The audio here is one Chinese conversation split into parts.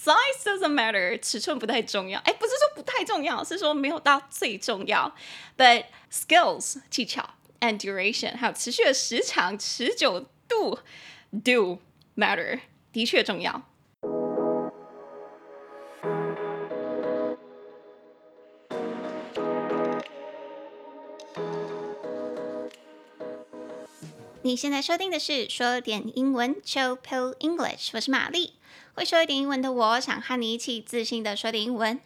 size doesn't matter，尺寸不太重要。哎，不是说不太重要，是说没有到最重要。But skills 技巧 and duration 还有持续的时长、持久度 do matter，的确重要。 你现在收听的是说点英文 Chill Pill English，我是玛丽。会说一点英文的我，想和你一起自信的说点英文。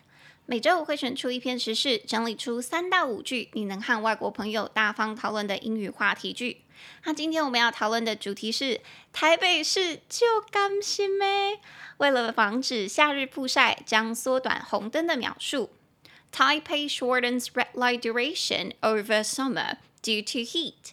每周我会选出一篇时事，整理出三到五句你能和外国朋友大方讨论的英语话题句。那今天我们要讨论的主题是台北市就甘心咩？为了防止夏日曝晒，将缩短红灯的秒数。Taipei shortens red light duration over summer due to heat.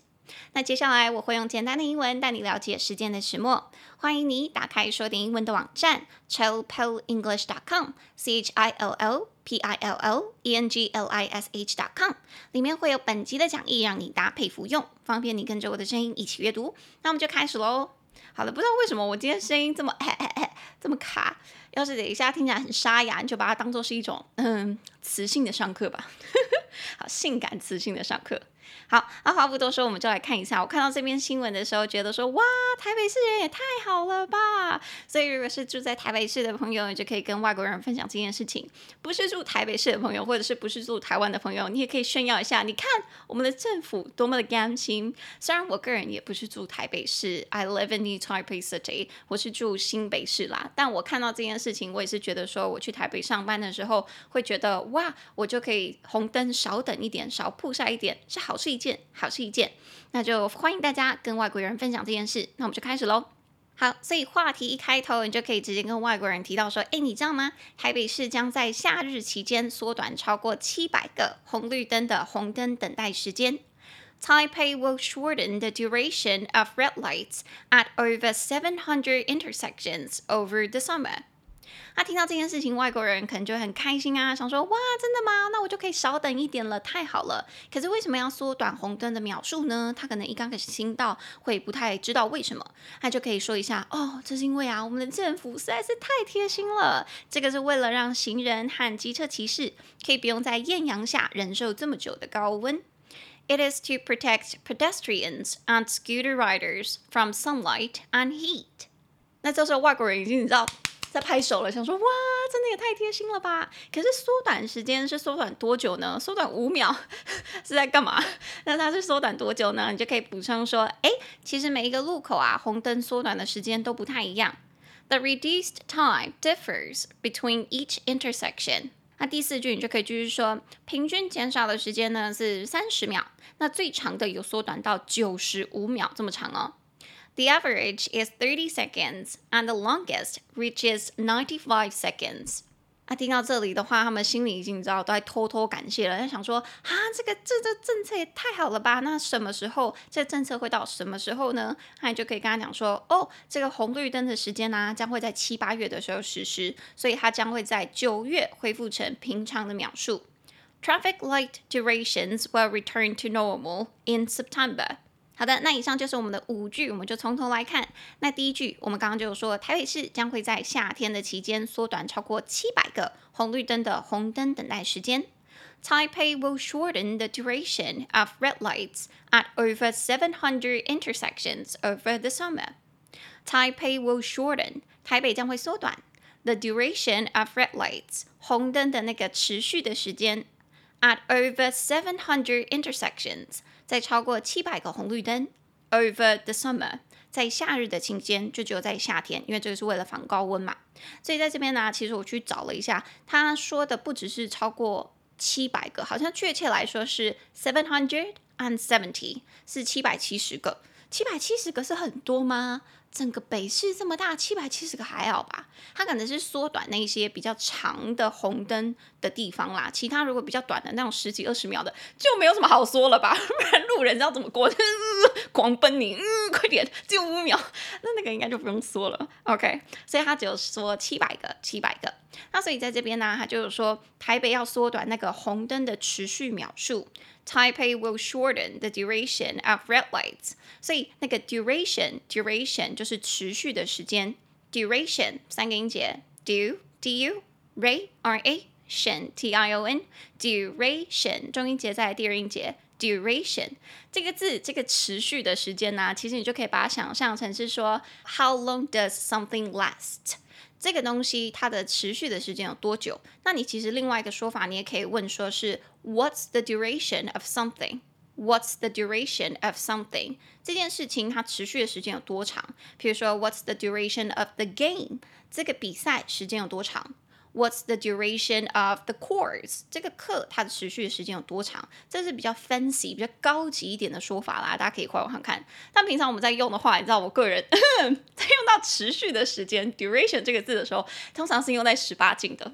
那接下来我会用简单的英文带你了解事件的始末。欢迎你打开说点英文的网站 chillpillenglish.com，c h i l l p i l l e n g l i s h dot com，里面会有本集的讲义，让你搭配服用，方便你跟着我的声音一起阅读。那我们就开始喽。好了，不知道为什么我今天声音这么 嘿嘿嘿这么卡，要是等一下听起来很沙哑，你就把它当做是一种嗯磁性的上课吧。好，性感磁性的上课。好，那话不多说，我们就来看一下。我看到这篇新闻的时候，觉得说，哇，台北市人也太好了吧！所以，如果是住在台北市的朋友，你就可以跟外国人分享这件事情；不是住台北市的朋友，或者是不是住台湾的朋友，你也可以炫耀一下。你看，我们的政府多么的甘心。虽然我个人也不是住台北市，I live in the Taipei City，我是住新北市啦。但我看到这件事情，我也是觉得说，我去台北上班的时候，会觉得哇，我就可以红灯少等一点，少曝晒一点，是好事一件。好事一件，那就欢迎大家跟外国人分享这件事。那我们就开始喽。好，所以话题一开头，你就可以直接跟外国人提到说：“诶，你知道吗？台北市将在夏日期间缩短超过七百个红绿灯的红灯等待时间。Taipei will shorten the duration of red lights at over seven hundred intersections over the summer.” 他听到这件事情，外国人可能就很开心啊，想说哇，真的吗？那我就可以少等一点了，太好了。可是为什么要缩短红灯的秒数呢？他可能一刚开始听到会不太知道为什么，他就可以说一下哦，这是因为啊，我们的政府实在是太贴心了。这个是为了让行人和机车骑士可以不用在艳阳下忍受这么久的高温。It is to protect pedestrians and scooter riders from sunlight and heat。那这时候外国人已经你知道。在拍手了，想说哇，真的也太贴心了吧！可是缩短时间是缩短多久呢？缩短五秒 是在干嘛？那它是缩短多久呢？你就可以补充说，哎，其实每一个路口啊，红灯缩短的时间都不太一样。The reduced time differs between each intersection。那第四句你就可以继续说，平均减少的时间呢是三十秒，那最长的有缩短到九十五秒这么长哦。The average is thirty seconds, and the longest reaches ninety-five seconds. 啊，听到这里的话，他们心里已经知道，都在偷偷感谢了。他想说，啊，这个这这政策也太好了吧？那什么时候这政策会到什么时候呢？那你就可以跟他讲说，哦，这个红绿灯的时间呢、啊，将会在七八月的时候实施，所以它将会在九月恢复成平常的秒数。Traffic light durations will return to normal in September. 好的，那以上就是我们的五句，我们就从头来看。那第一句，我们刚刚就有说，台北市将会在夏天的期间缩短超过七百个红绿灯的红灯等待时间。Taipei will shorten the duration of red lights at over seven hundred intersections over the summer. Taipei will shorten，台北将会缩短 the duration of red lights，红灯的那个持续的时间 at over seven hundred intersections。 在超过七百个红绿灯，over the summer，在夏日的期间就只有在夏天，因为这个是为了防高温嘛。所以在这边呢，其实我去找了一下，他说的不只是超过七百个，好像确切来说是 seven hundred and seventy，是七百七十个。七百七十个是很多吗？整个北市这么大，七百七十个还好吧？它可能是缩短那一些比较长的红灯的地方啦。其他如果比较短的那种十几二十秒的，就没有什么好说了吧？不然路人知道怎么过？呃、狂奔你，嗯，快点，就五秒，那那个应该就不用说了。OK，所以他只有说七百个，七百个。那所以在这边呢，他就是说台北要缩短那个红灯的持续秒数。Taipei will shorten the duration of red lights。所以那个 duration，duration 就就是持续的时间。duration 三个音节，du d u ra r a tion t i o n duration 重音节在第二音节。duration 这个字，这个持续的时间呢、其实你就可以把它想象成是说，how long does something last？这个东西它的持续的时间有多久？那你其实另外一个说法，你也可以问说是 What's the duration of something？What's the duration of something？这件事情它持续的时间有多长？比如说，What's the duration of the game？这个比赛时间有多长？What's the duration of the course？这个课它的持续的时间有多长？这是比较 fancy、比较高级一点的说法啦，大家可以快往看。但平常我们在用的话，你知道，我个人 在用到持续的时间 duration 这个字的时候，通常是用在十八进的，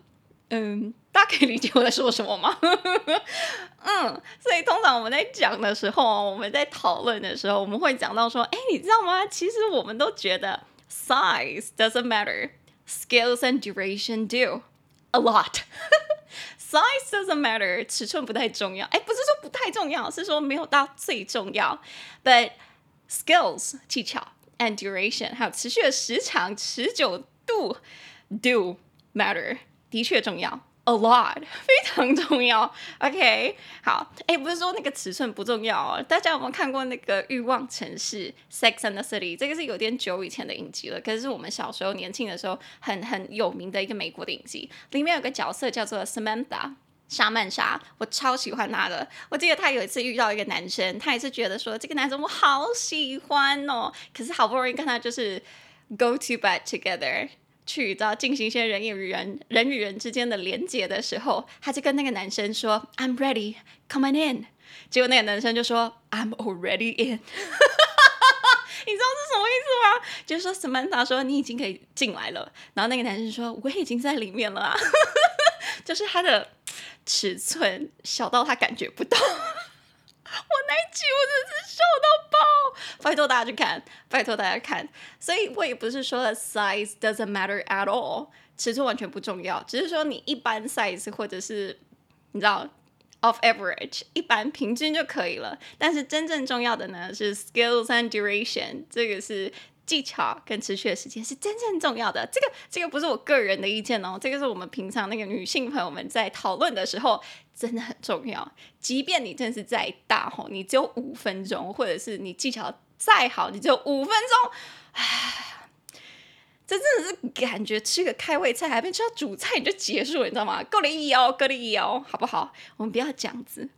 嗯。大家可以理解我在说什么吗？嗯，所以通常我们在讲的时候，我们在讨论的时候，我们会讲到说，哎，你知道吗？其实我们都觉得 size doesn't matter。Scales and duration do a lot. Size doesn't matter. 尺寸不太重要。哎，不是说不太重要，是说没有到最重要。But skills 技巧 and duration 还有持续的时长、持久度 do matter 的确重要。A lot，非常重要。OK，好，哎，不是说那个尺寸不重要哦。大家有没有看过那个《欲望城市》（Sex and the City）？这个是有点久以前的影集了，可是是我们小时候年轻的时候很很有名的一个美国的影集。里面有个角色叫做 Samantha 莎曼莎，我超喜欢她的。我记得她有一次遇到一个男生，她也是觉得说这个男生我好喜欢哦，可是好不容易跟他就是 go to bed together。去到进行一些人与人、人与人之间的连接的时候，他就跟那个男生说：“I'm ready, come on in。”结果那个男生就说：“I'm already in。”你知道是什么意思吗？就是说，Samantha 说你已经可以进来了，然后那个男生说：“我已经在里面了啊。”就是他的尺寸小到他感觉不到。我那一集我真是笑到爆，拜托大家去看，拜托大家看。所以我也不是说 size doesn't matter at all，尺寸完全不重要，只是说你一般 size 或者是你知道 of average 一般平均就可以了。但是真正重要的呢是 skills and duration，这个是。技巧跟持续的时间是真正重要的，这个这个不是我个人的意见哦，这个是我们平常那个女性朋友们在讨论的时候真的很重要。即便你真的是再大吼，你只有五分钟，或者是你技巧再好，你只有五分钟，唉，这真的是感觉吃个开胃菜还没吃到主菜你就结束了，你知道吗？够了一哦，够了一哦，好不好？我们不要这样子。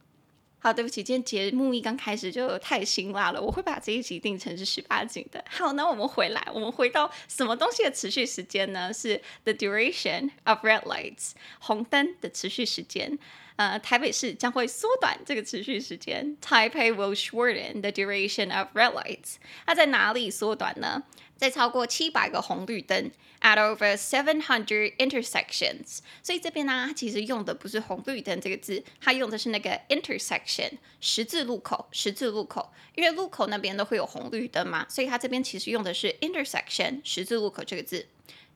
好，对不起，今天节目一刚开始就太辛辣了，我会把这一集定成是十八禁的。好，那我们回来，我们回到什么东西的持续时间呢？是 the duration of red lights，红灯的持续时间。呃，台北市将会缩短这个持续时间。Taipei will shorten the duration of red lights。它在哪里缩短呢？在超过七百个红绿灯，at over seven hundred intersections。所以这边呢，它其实用的不是红绿灯这个字，它用的是那个 intersection 十字路口，十字路口。因为路口那边都会有红绿灯嘛，所以它这边其实用的是 intersection 十字路口这个字。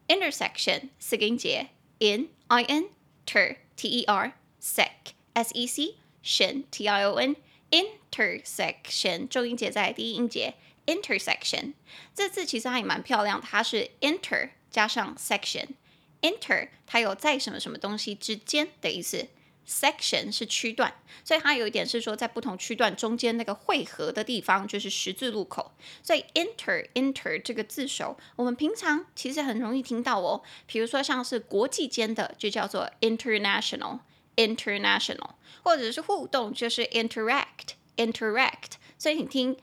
intersection 四个音节，in i n ter t e r sec s e c tion t i o n intersection 重音节在第一音节。intersection 这字其实还蛮漂亮，它是 inter 加上 section，inter 它有在什么什么东西之间的意思，section 是区段，所以它有一点是说在不同区段中间那个汇合的地方就是十字路口，所以 inter inter 这个字首我们平常其实很容易听到哦，比如说像是国际间的就叫做 international international，或者是互动就是 interact interact，所以你听。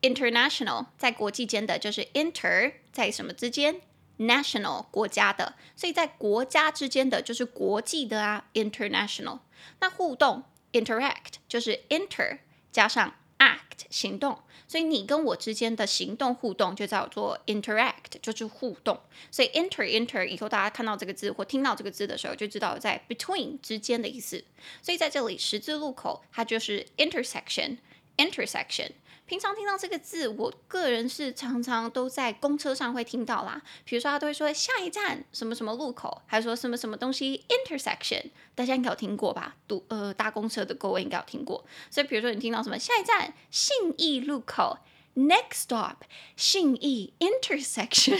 International 在国际间的就是 inter 在什么之间，national 国家的，所以在国家之间的就是国际的啊，international。那互动 interact 就是 inter 加上行动，所以你跟我之间的行动互动就叫做 interact，就是互动。所以 inter inter 以后大家看到这个字或听到这个字的时候，就知道在 between 之间的意思。所以在这里十字路口它就是 intersection intersection。平常听到这个字，我个人是常常都在公车上会听到啦。比如说，他都会说下一站什么什么路口，还说什么什么东西 intersection，大家应该有听过吧？读呃搭公车的各位应该有听过。所以，比如说你听到什么下一站信义路口 Next stop，信义 intersection。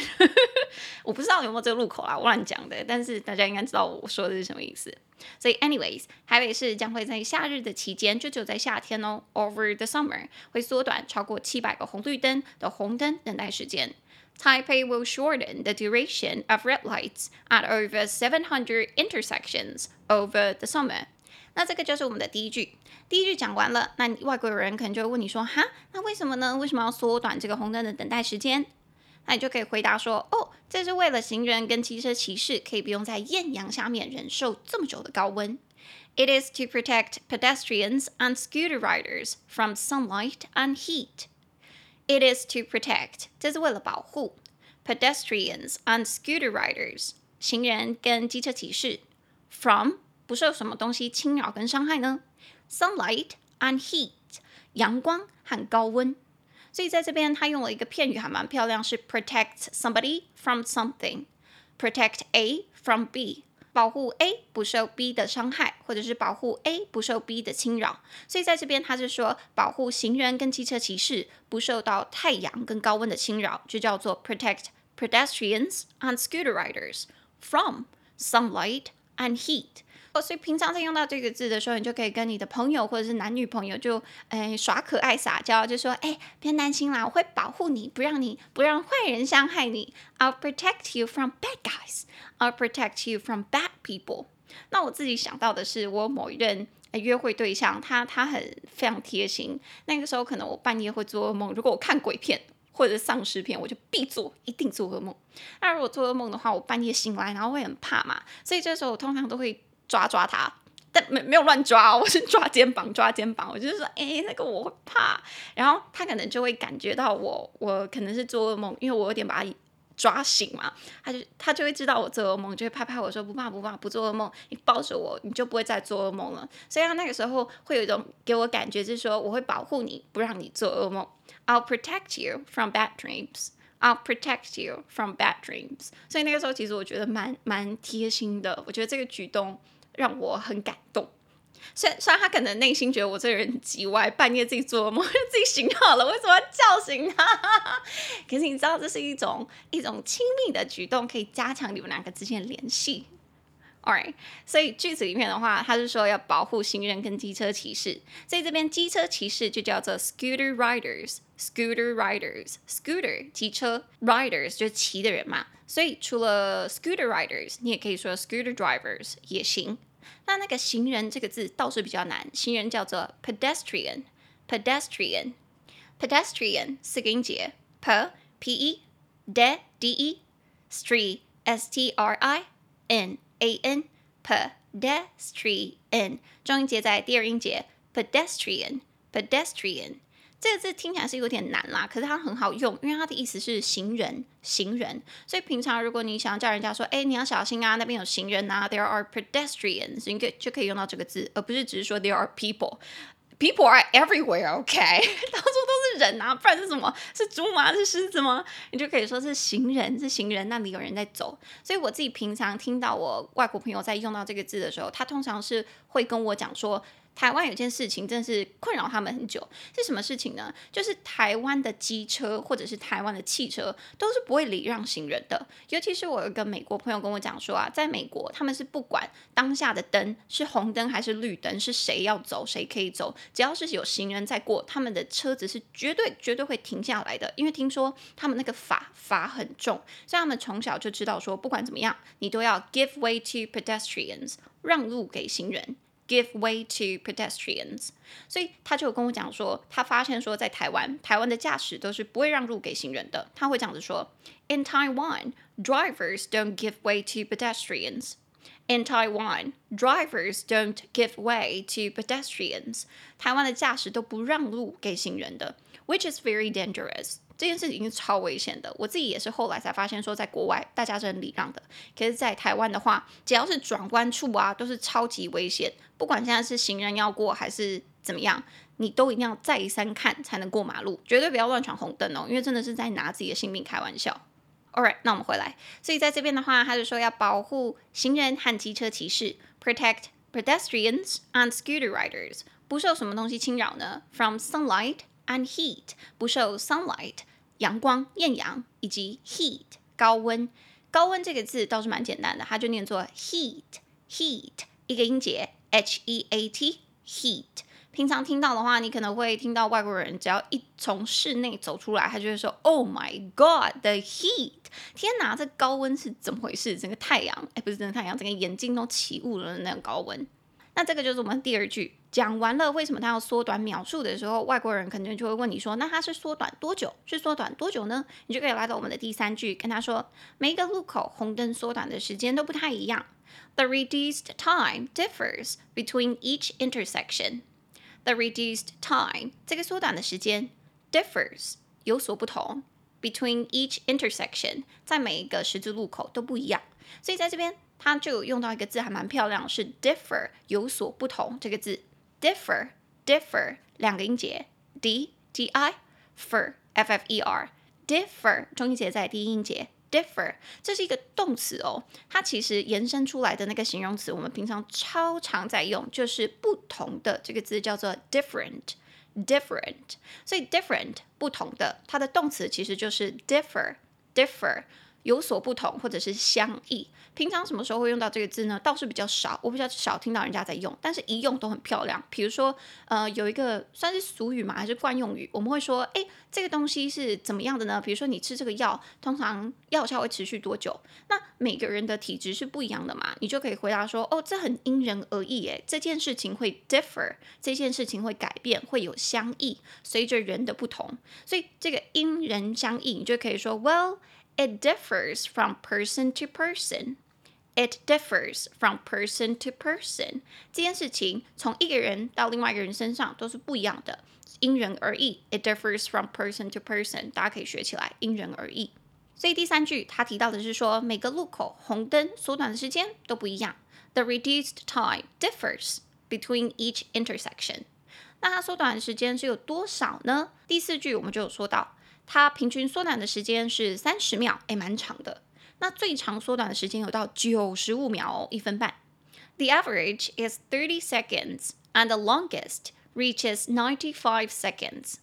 我不知道有没有这个路口啊，我乱讲的。但是大家应该知道我说的是什么意思。所以，anyways，台北市将会在夏日的期间，就只有在夏天哦，over the summer 会缩短超过七百个红绿灯的红灯等待时间。Taipei will shorten the duration of red lights at over 700 intersections over the summer. 那这个就是我们的第一句。第一句讲完了，那外国人可能就会问你说：“哈，那为什么呢？为什么要缩短这个红灯的等待时间？”那你就可以回答说：“哦，这是为了行人跟机车骑士可以不用在艳阳下面忍受这么久的高温。”It is to protect pedestrians and scooter riders from sunlight and heat. It is to protect，这是为了保护 pedestrians and scooter riders，行人跟机车骑士 from。不受什么东西侵扰跟伤害呢？Sunlight and heat，阳光和高温。所以在这边，他用了一个片语，还蛮漂亮，是 protect somebody from something。Protect A from B，保护 A 不受 B 的伤害，或者是保护 A 不受 B 的侵扰。所以在这边，他是说保护行人跟机车骑士不受到太阳跟高温的侵扰，就叫做 protect pedestrians and scooter riders from sunlight and heat。所以平常在用到这个字的时候，你就可以跟你的朋友或者是男女朋友就诶耍可爱撒娇，就说诶别担心啦，我会保护你，不让你不让坏人伤害你。I'll protect you from bad guys. I'll protect you from bad people. 那我自己想到的是，我某一任约会对象，他他很非常贴心。那个时候可能我半夜会做噩梦，如果我看鬼片或者丧尸片，我就必做，一定做噩梦。那如果做噩梦的话，我半夜醒来然后会很怕嘛，所以这时候我通常都会。抓抓他，但没没有乱抓，我是抓肩膀，抓肩膀。我就是说，哎、那个我会怕，然后他可能就会感觉到我，我可能是做噩梦，因为我有点把他抓醒嘛，他就他就会知道我做噩梦，就会拍拍我说不怕不怕，不做噩梦，你抱着我，你就不会再做噩梦了。所以他那个时候会有一种给我感觉，就是说我会保护你，不让你做噩梦。I'll protect you from bad dreams. I'll protect you from bad dreams. 所以那个时候其实我觉得蛮蛮贴心的，我觉得这个举动。让我很感动，虽然虽然他可能内心觉得我这个人极歪，半夜自己做梦，自己醒好了，为什么要叫醒他？可是你知道，这是一种一种亲密的举动，可以加强你们两个之间的联系。Alright，所以句子里面的话，他是说要保护行人跟机车骑士，所以这边机车骑士就叫做 scooter riders，scooter riders，scooter 机车 riders 就骑的人嘛，所以除了 scooter riders，你也可以说 scooter drivers 也行。那那个行人这个字倒是比较难，行人叫做 pedestrian，pedestrian，pedestrian 四个音节，p p e d d e street s t r i n a n pedestrian，重音节在第二音节 pedestrian，pedestrian。这个字听起来是有点难啦，可是它很好用，因为它的意思是行人，行人。所以平常如果你想要叫人家说，哎，你要小心啊，那边有行人啊，there are pedestrians，你可以就可以用到这个字，而不是只是说 there are people。People are everywhere，OK？到处都是人啊，不然是什么？是猪吗？是狮子吗？你就可以说是行人，是行人，那里有人在走。所以我自己平常听到我外国朋友在用到这个字的时候，他通常是会跟我讲说。台湾有件事情真是困扰他们很久，是什么事情呢？就是台湾的机车或者是台湾的汽车都是不会礼让行人的。尤其是我有一个美国朋友跟我讲说啊，在美国他们是不管当下的灯是红灯还是绿灯，是谁要走谁可以走，只要是有行人在过，他们的车子是绝对绝对会停下来的。因为听说他们那个法法很重，所以他们从小就知道说，不管怎么样，你都要 give way to pedestrians，让路给行人。Give way to pedestrians，所以他就跟我讲说，他发现说，在台湾，台湾的驾驶都是不会让路给行人的。他会这样子说：In Taiwan, drivers don't give way to pedestrians. In Taiwan, drivers don't give way to pedestrians. 台湾的驾驶都不让路给行人的，which is very dangerous. 这件事情是超危险的，我自己也是后来才发现，说在国外大家是很礼让的，可是，在台湾的话，只要是转弯处啊，都是超级危险。不管现在是行人要过还是怎么样，你都一定要再三看才能过马路，绝对不要乱闯红灯哦，因为真的是在拿自己的性命开玩笑。Alright，那我们回来，所以在这边的话，他就说要保护行人和机车骑士，protect pedestrians and scooter riders，不受什么东西侵扰呢？From sunlight and heat 不受 sunlight 阳光艳阳以及 heat 高温。高温这个字倒是蛮简单的，它就念作 heat heat 一个音节 h e a t heat。平常听到的话，你可能会听到外国人只要一从室内走出来，他就会说 Oh my God, the heat！天哪，这高温是怎么回事？整个太阳，哎，不是整个太阳，整个眼睛都起雾了的那种高温。那这个就是我们第二句讲完了。为什么他要缩短秒数的时候，外国人肯定就会问你说：“那他是缩短多久？是缩短多久呢？”你就可以来到我们的第三句，跟他说：“每一个路口红灯缩短的时间都不太一样。The reduced time differs between each intersection.” The reduced time 这个缩短的时间 differs 有所不同，between each intersection 在每一个十字路口都不一样，所以在这边。它就用到一个字，还蛮漂亮，是 differ 有所不同这个字，differ differ 两个音节，d d i fer f f e r differ 中音节在第一音节，differ 这是一个动词哦，它其实延伸出来的那个形容词，我们平常超常在用，就是不同的这个字叫做 different different，所以 different 不同的，它的动词其实就是 differ differ。有所不同，或者是相异。平常什么时候会用到这个字呢？倒是比较少，我比较少听到人家在用，但是一用都很漂亮。比如说，呃，有一个算是俗语嘛，还是惯用语，我们会说，诶，这个东西是怎么样的呢？比如说，你吃这个药，通常药效会持续多久？那每个人的体质是不一样的嘛，你就可以回答说，哦，这很因人而异，诶，这件事情会 differ，这件事情会改变，会有相异，随着人的不同，所以这个因人相异，你就可以说，well。It differs from person to person. It differs from person to person. 这件事情从一个人到另外一个人身上都是不一样的，因人而异。It differs from person to person. 大家可以学起来，因人而异。所以第三句他提到的是说，每个路口红灯缩短的时间都不一样。The reduced time differs between each intersection. 那它缩短的时间是有多少呢？第四句我们就有说到。它平均缩短的时间是三十秒，诶，蛮长的。那最长缩短的时间有到九十五秒哦，一分半。The average is thirty seconds, and the longest reaches ninety-five seconds.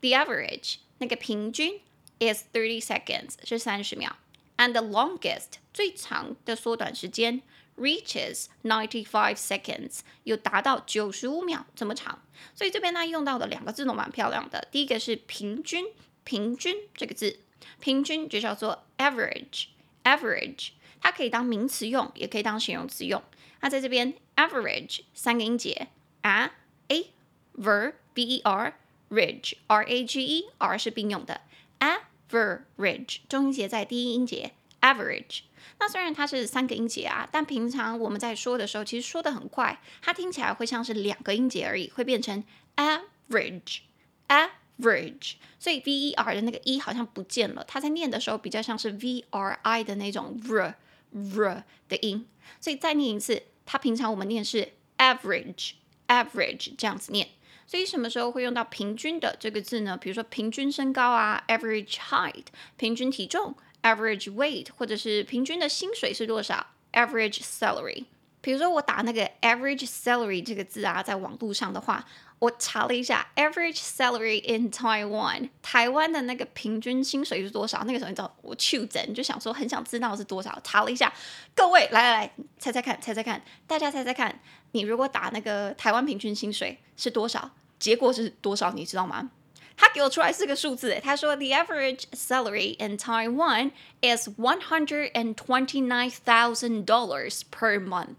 The average 那个平均 is thirty seconds 是三十秒，and the longest 最长的缩短时间 reaches ninety-five seconds 有达到九十五秒这么长。所以这边呢用到的两个字都蛮漂亮的，第一个是平均。平均这个字，平均就叫做 average，average，它可以当名词用，也可以当形容词用。那在这边 average 三个音节，a a ver v e r ridge r a g e r 是并用的，average 中音节在第一音节 average。那虽然它是三个音节啊，但平常我们在说的时候，其实说的很快，它听起来会像是两个音节而已，会变成 average，a。verage，所以 v e r 的那个 e 好像不见了，它在念的时候比较像是 v r i 的那种 r r 的音，所以再念一次，它平常我们念是 average average 这样子念，所以什么时候会用到平均的这个字呢？比如说平均身高啊，average height，平均体重，average weight，或者是平均的薪水是多少，average salary。比如说我打那个 average salary 这个字啊，在网络上的话。我查了一下，average salary in Taiwan，台湾的那个平均薪水是多少？那个时候你知道我去诊就想说很想知道是多少，查了一下，各位来来来，猜猜看，猜猜看，大家猜猜看，你如果打那个台湾平均薪水是多少？结果是多少？你知道吗？他给我出来四个数字，他说 the average salary in Taiwan is one hundred and twenty nine thousand dollars per month，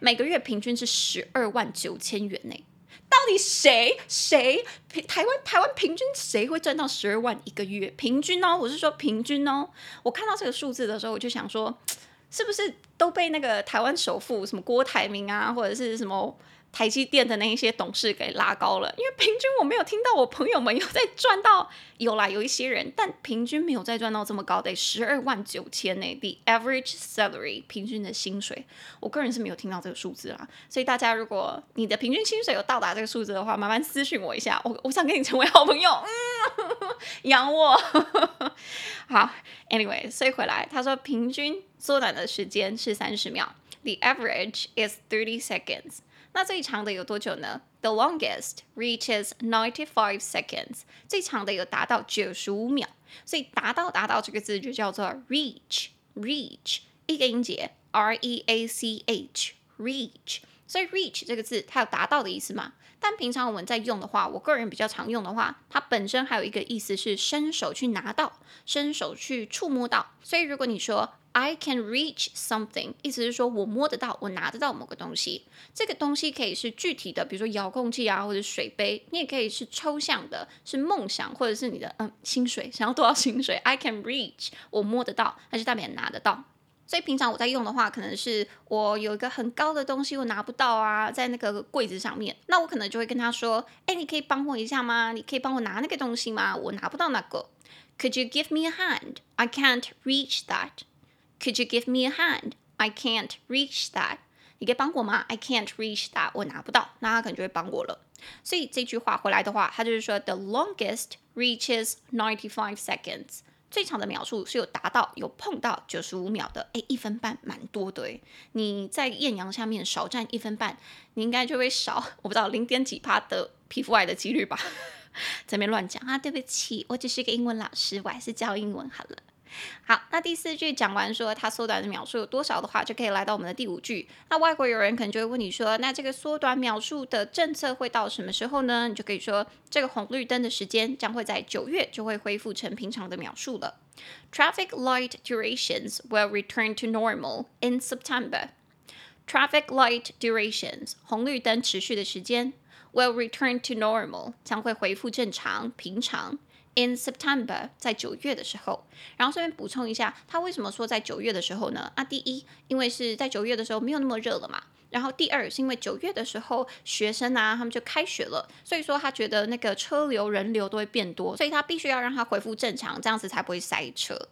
每个月平均是十二万九千元呢。到底谁谁平台湾台湾平均谁会赚到十二万一个月？平均哦，我是说平均哦。我看到这个数字的时候，我就想说，是不是都被那个台湾首富什么郭台铭啊，或者是什么？台积电的那一些董事给拉高了，因为平均我没有听到我朋友们有在赚到，有啦，有一些人，但平均没有再赚到这么高的十二万九千呢。The average salary 平均的薪水，我个人是没有听到这个数字啦。所以大家如果你的平均薪水有到达这个数字的话，麻烦私讯我一下，我我想跟你成为好朋友，嗯，养我。好，Anyway，所以回来他说平均缩短的时间是三十秒，The average is thirty seconds。那最长的有多久呢 The longest reaches ninety five seconds，最长的有达到九十五秒，所以达到达到这个字就叫做 reach，reach 一个音节 r e a c h，reach。所以 reach 这个字它有达到的意思吗？但平常我们在用的话，我个人比较常用的话，它本身还有一个意思是伸手去拿到，伸手去触摸到。所以如果你说 I can reach something，意思是说我摸得到，我拿得到某个东西。这个东西可以是具体的，比如说遥控器啊，或者水杯；你也可以是抽象的，是梦想，或者是你的嗯薪水，想要多少薪水？I can reach，我摸得到，那就代表拿得到。所以平常我在用的话，可能是我有一个很高的东西我拿不到啊，在那个柜子上面，那我可能就会跟他说：“哎，你可以帮我一下吗？你可以帮我拿那个东西吗？我拿不到那个。”Could you give me a hand? I can't reach that. Could you give me a hand? I can't reach that. 你可以帮我吗？I can't reach that. 我拿不到，那他可能就会帮我了。所以这句话回来的话，他就是说：“The longest reaches ninety-five seconds.” 最长的秒数是有达到有碰到九十五秒的，诶，一分半蛮多的诶。你在艳阳下面少站一分半，你应该就会少，我不知道零点几帕的皮肤癌的几率吧？在那边乱讲啊，对不起，我只是个英文老师，我还是教英文好了。好，那第四句讲完说它缩短的秒数有多少的话，就可以来到我们的第五句。那外国友人可能就会问你说，那这个缩短秒数的政策会到什么时候呢？你就可以说，这个红绿灯的时间将会在九月就会恢复成平常的秒数了。Traffic light durations will return to normal in September. Traffic light durations 红绿灯持续的时间 will return to normal 将会恢复正常平常。In September，在九月的时候，然后顺便补充一下，他为什么说在九月的时候呢？啊，第一，因为是在九月的时候没有那么热了嘛。然后第二，是因为九月的时候学生啊，他们就开学了，所以说他觉得那个车流人流都会变多，所以他必须要让它恢复正常，这样子才不会塞车。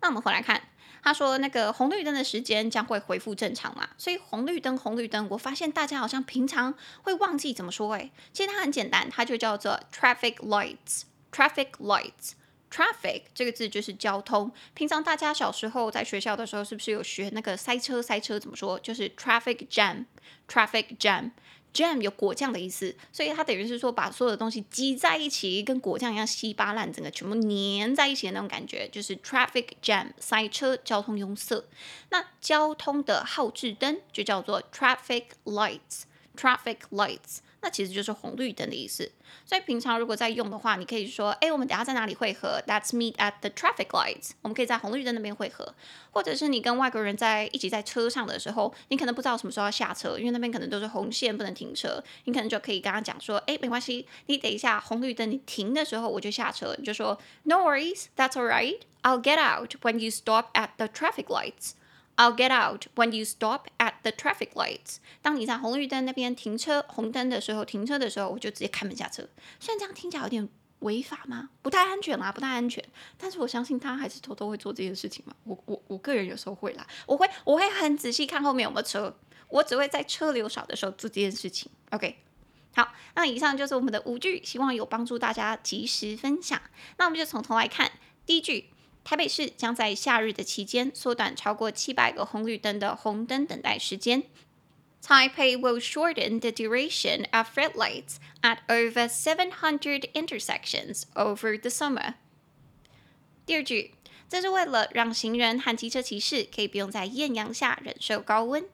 那我们回来看，他说那个红绿灯的时间将会恢复正常嘛？所以红绿灯，红绿灯，我发现大家好像平常会忘记怎么说，诶，其实它很简单，它就叫做 traffic lights。Traffic lights，traffic 这个字就是交通。平常大家小时候在学校的时候，是不是有学那个塞车？塞车怎么说？就是 traffic jam，traffic jam，jam 有果酱的意思，所以它等于是说把所有的东西挤在一起，跟果酱一样稀巴烂，整个全部粘在一起的那种感觉，就是 traffic jam，塞车，交通拥塞。那交通的号志灯就叫做 traffic lights，traffic lights。那其实就是红绿灯的意思，所以平常如果在用的话，你可以说，哎，我们等下在哪里会合？Let's meet at the traffic lights。我们可以在红绿灯那边会合，或者是你跟外国人在一起在车上的时候，你可能不知道什么时候要下车，因为那边可能都是红线，不能停车。你可能就可以跟他讲说，哎，没关系，你等一下红绿灯你停的时候我就下车，你就说，No worries, that's all right. I'll get out when you stop at the traffic lights. I'll get out when you stop at the traffic lights。当你在红绿灯那边停车，红灯的时候停车的时候，我就直接开门下车。虽然这样听起来有点违法吗？不太安全啦，不太安全。但是我相信他还是偷偷会做这件事情嘛。我我我个人有时候会啦，我会我会很仔细看后面有没有车，我只会在车流少的时候做这件事情。OK，好，那以上就是我们的五句，希望有帮助大家及时分享。那我们就从头来看第一句。台北市将在夏日的期间缩短超过七百个红绿灯的红灯等待时间。Taipei will shorten the duration of red lights at over seven hundred intersections over the summer。第二句，这是为了让行人和机车骑士可以不用在艳阳下忍受高温。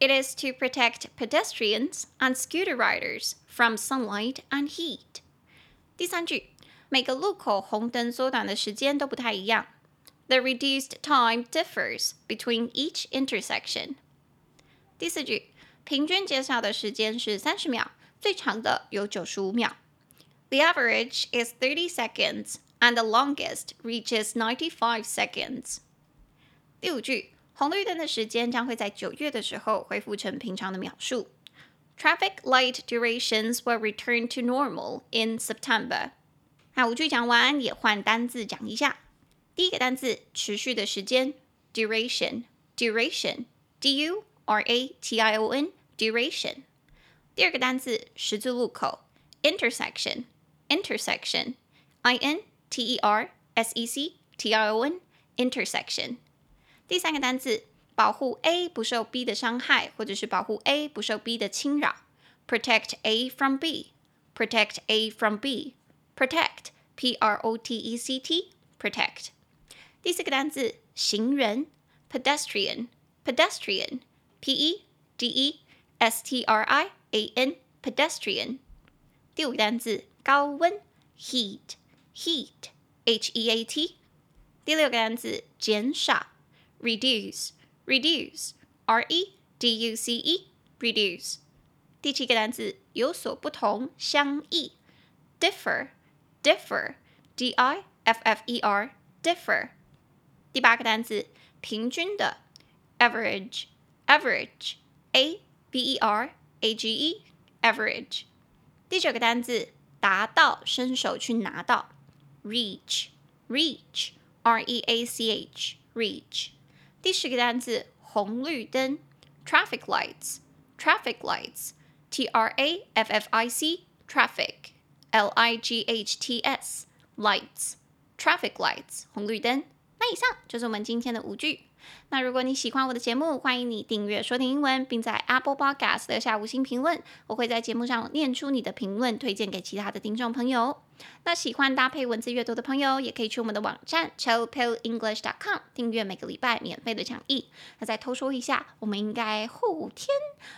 It is to protect pedestrians and scooter riders from sunlight and heat。第三句。 每个路口红灯缩短的时间都不太一样。The reduced time differs between each intersection。第四句，平均减少的时间是三十秒，最长的有九十五秒。The average is thirty seconds, and the longest reaches ninety-five seconds。第五句，红绿灯的时间将会在九月的时候恢复成平常的秒数。Traffic light durations will return to normal in September。 那五句讲完，也换单字讲一下。第一个单字，持续的时间，duration，duration，d u r a t i o n，duration。第二个单字，十字路口，intersection，intersection，i n t e r s e c t i o n，intersection。第三个单字，保护 A 不受 B 的伤害，或者是保护 A 不受 B 的侵扰 protect A from B, protect A from B, protect P R O T E C T protect。第四个单字行人 pedestrian pedestrian P E D E S T R I A N pedestrian。第五个单字高温 heat heat H E A T。第六个单字减少 reduce reduce R E D U C E reduce。第七个单词有所不同，相异，differ differ D I F F E R differ。第八个单词平均的，average average A V E R A G E average。第九个单词达到，伸手去拿到，reach reach R E A C H reach。第十个单词红绿灯，traffic lights traffic lights。T R A F F I C traffic L I G H T S lights traffic lights 红绿灯。那以上就是我们今天的五句。那如果你喜欢我的节目，欢迎你订阅说点英文，并在 Apple Podcast 留下五星评论。我会在节目上念出你的评论，推荐给其他的听众朋友。那喜欢搭配文字阅读的朋友，也可以去我们的网站 ChillPillEnglish.com 订阅每个礼拜免费的讲义。那再偷说一下，我们应该后天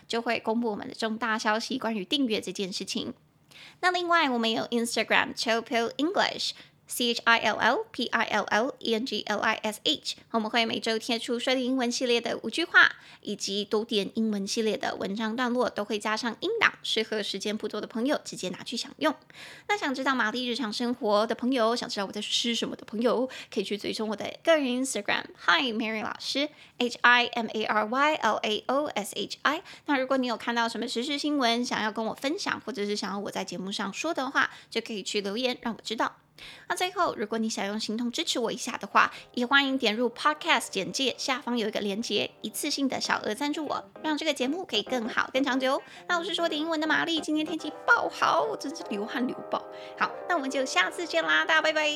就会公布我们的重大消息，关于订阅这件事情。那另外，我们有 Instagram ChillPillEnglish。C H I L L P I L L E N G L I S H，我们会每周贴出说点英文系列的五句话，以及多点英文系列的文章段落，都会加上音档，适合时间不多的朋友直接拿去享用。那想知道玛丽日常生活的朋友，想知道我在吃什么的朋友，可以去追踪我的个人 Instagram，Hi Mary 老师 H I M A R Y L A O S H I。那如果你有看到什么时事新闻，想要跟我分享，或者是想要我在节目上说的话，就可以去留言让我知道。那最后，如果你想用行动支持我一下的话，也欢迎点入 Podcast 简介下方有一个连接，一次性的小额赞助我，让这个节目可以更好、更长久。那我是说点英文的玛丽，今天天气爆好，我真是流汗流爆。好，那我们就下次见啦，大家拜拜。